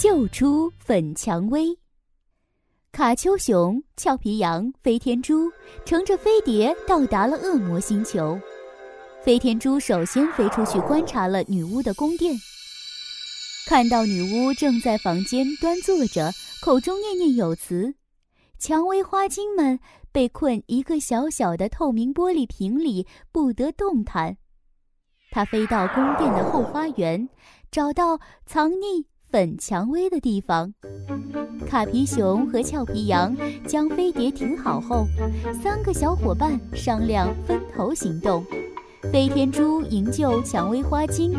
救出粉蔷薇。卡丘熊、俏皮羊、飞天猪乘着飞碟到达了恶魔星球。飞天猪首先飞出去观察了女巫的宫殿，看到女巫正在房间端坐着，口中念念有词。蔷薇花精们被困一个小小的透明玻璃瓶里，不得动弹。他飞到宫殿的后花园，找到藏匿粉蔷薇的地方。卡皮熊和俏皮羊将飞碟停好后，三个小伙伴商量分头行动。飞天猪营救蔷薇花精，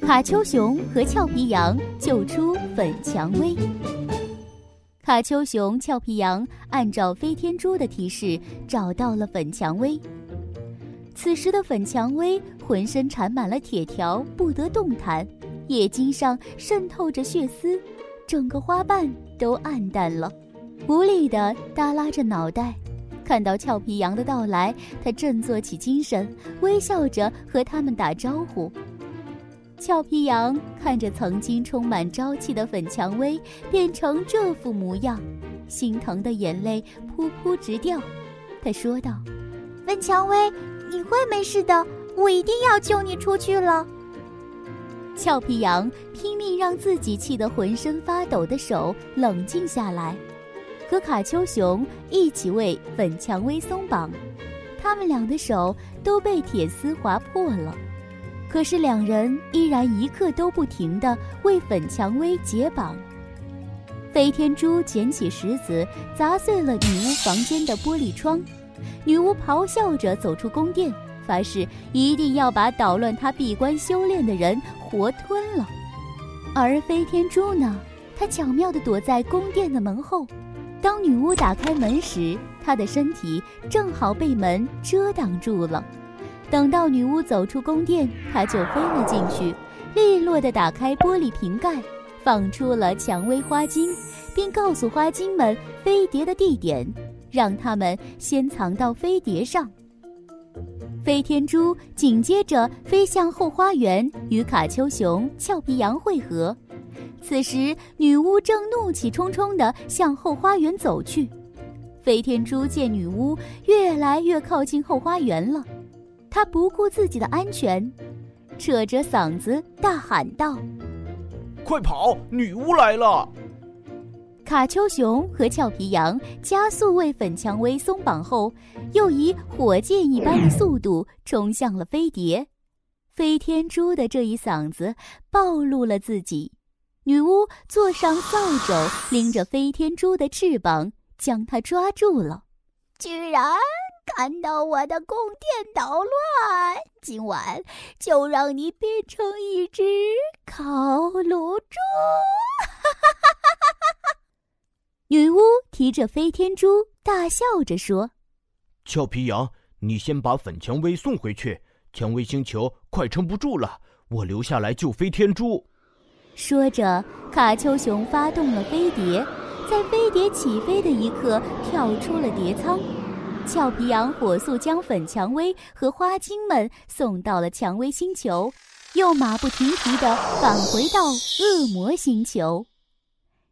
卡丘熊和俏皮羊救出粉蔷薇。卡丘熊、俏皮羊按照飞天猪的提示找到了粉蔷薇。此时的粉蔷薇浑身缠满了铁条，不得动弹，眼睛上渗透着血丝，整个花瓣都暗淡了，无力地耷拉着脑袋。看到俏皮羊的到来，他振作起精神，微笑着和他们打招呼。俏皮羊看着曾经充满朝气的粉蔷薇变成这副模样，心疼的眼泪噗噗直掉。他说道：“粉蔷薇，你会没事的，我一定要救你出去了。”俏皮羊拼命让自己气得浑身发抖的手冷静下来，和卡丘熊一起为粉蔷薇松绑。他们俩的手都被铁丝划破了。可是两人依然一刻都不停地为粉蔷薇解绑。飞天猪捡起石子砸碎了女巫房间的玻璃窗，女巫咆哮着走出宫殿，发誓一定要把捣乱她闭关修炼的人活吞了。而飞天猪呢，他巧妙地躲在宫殿的门后，当女巫打开门时，他的身体正好被门遮挡住了。等到女巫走出宫殿，他就飞了进去，利落地打开玻璃瓶盖，放出了蔷薇花精，并告诉花精们飞碟的地点，让他们先藏到飞碟上。飞天猪紧接着飞向后花园，与卡丘熊、俏皮羊会合。此时，女巫正怒气冲冲地向后花园走去。飞天猪见女巫越来越靠近后花园了。他不顾自己的安全，扯着嗓子大喊道：“快跑！女巫来了！”卡丘熊和俏皮羊加速为粉蔷薇松绑后，又以火箭一般的速度冲向了飞碟。飞天猪的这一嗓子暴露了自己。女巫坐上扫帚，拎着飞天猪的翅膀，将它抓住了。居然！看到我的宫殿捣乱，今晚就让你变成一只烤乳猪！女巫提着飞天猪，大笑着说：“俏皮羊，你先把粉蔷薇送回去，蔷薇星球快撑不住了，我留下来救飞天猪。”说着，卡丘熊发动了飞碟，在飞碟起飞的一刻，跳出了碟舱。俏皮羊火速将粉蔷薇和花精们送到了蔷薇星球，又马不停蹄地返回到恶魔星球。